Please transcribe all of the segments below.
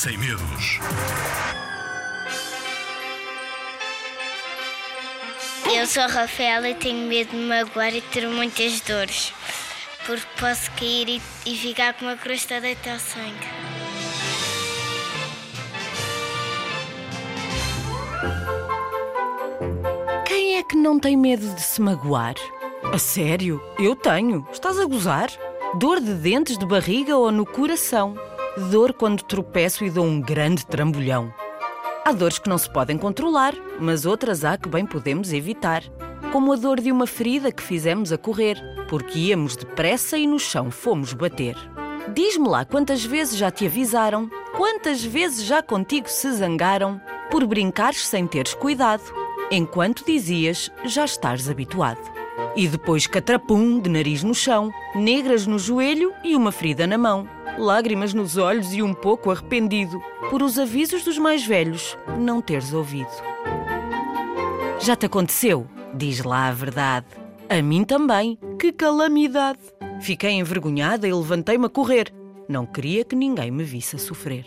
sem medos. Eu sou a Rafaela e tenho medo de me magoar e ter muitas dores, porque posso cair e, e ficar com uma crosta deita ao sangue. Quem é que não tem medo de se magoar? A sério? Eu tenho. Estás a gozar? Dor de dentes, de barriga ou no coração? Dor quando tropeço e dou um grande trambolhão. Há dores que não se podem controlar, mas outras há que bem podemos evitar. Como a dor de uma ferida que fizemos a correr, porque íamos depressa e no chão fomos bater. Diz-me lá quantas vezes já te avisaram, quantas vezes já contigo se zangaram, por brincares sem teres cuidado, enquanto dizias já estás habituado. E depois catrapum de nariz no chão, negras no joelho e uma ferida na mão, lágrimas nos olhos e um pouco arrependido por os avisos dos mais velhos não teres ouvido. Já te aconteceu? Diz lá a verdade. A mim também. Que calamidade! Fiquei envergonhada e levantei-me a correr. Não queria que ninguém me visse a sofrer.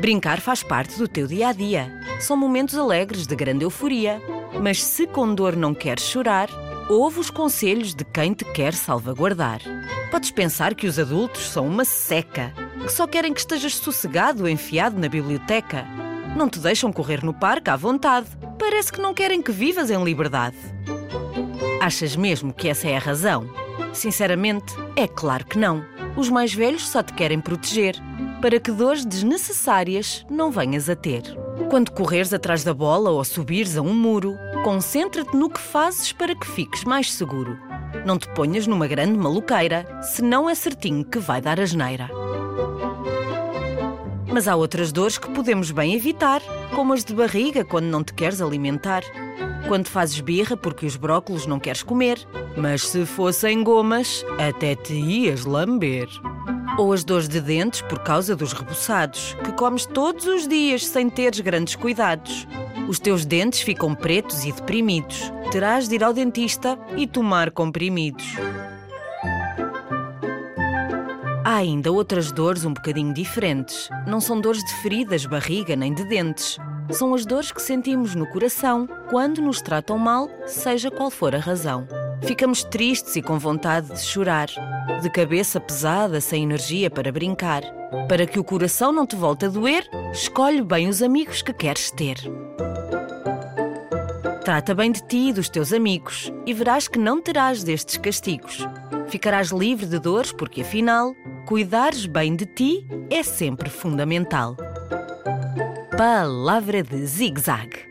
Brincar faz parte do teu dia a dia. São momentos alegres de grande euforia. Mas se com dor não queres chorar, ouve os conselhos de quem te quer salvaguardar. Podes pensar que os adultos são uma seca, que só querem que estejas sossegado, enfiado na biblioteca. Não te deixam correr no parque à vontade. Parece que não querem que vivas em liberdade. Achas mesmo que essa é a razão? Sinceramente, é claro que não. Os mais velhos só te querem proteger, para que dores desnecessárias não venhas a ter. Quando correres atrás da bola ou subires a um muro, concentra-te no que fazes para que fiques mais seguro. Não te ponhas numa grande maluqueira, senão é certinho que vai dar asneira. Mas há outras dores que podemos bem evitar, como as de barriga quando não te queres alimentar. Quando fazes birra porque os brócolos não queres comer, mas se fossem gomas, até te ias lamber. Ou as dores de dentes por causa dos rebuçados, que comes todos os dias sem teres grandes cuidados. Os teus dentes ficam pretos e deprimidos. Terás de ir ao dentista e tomar comprimidos. Há ainda outras dores um bocadinho diferentes. Não são dores de feridas, barriga nem de dentes. São as dores que sentimos no coração quando nos tratam mal, seja qual for a razão. Ficamos tristes e com vontade de chorar, de cabeça pesada, sem energia para brincar. Para que o coração não te volte a doer, escolhe bem os amigos que queres ter. Trata bem de ti e dos teus amigos e verás que não terás destes castigos. Ficarás livre de dores porque, afinal, cuidares bem de ti é sempre fundamental. Palavra de zig-zag.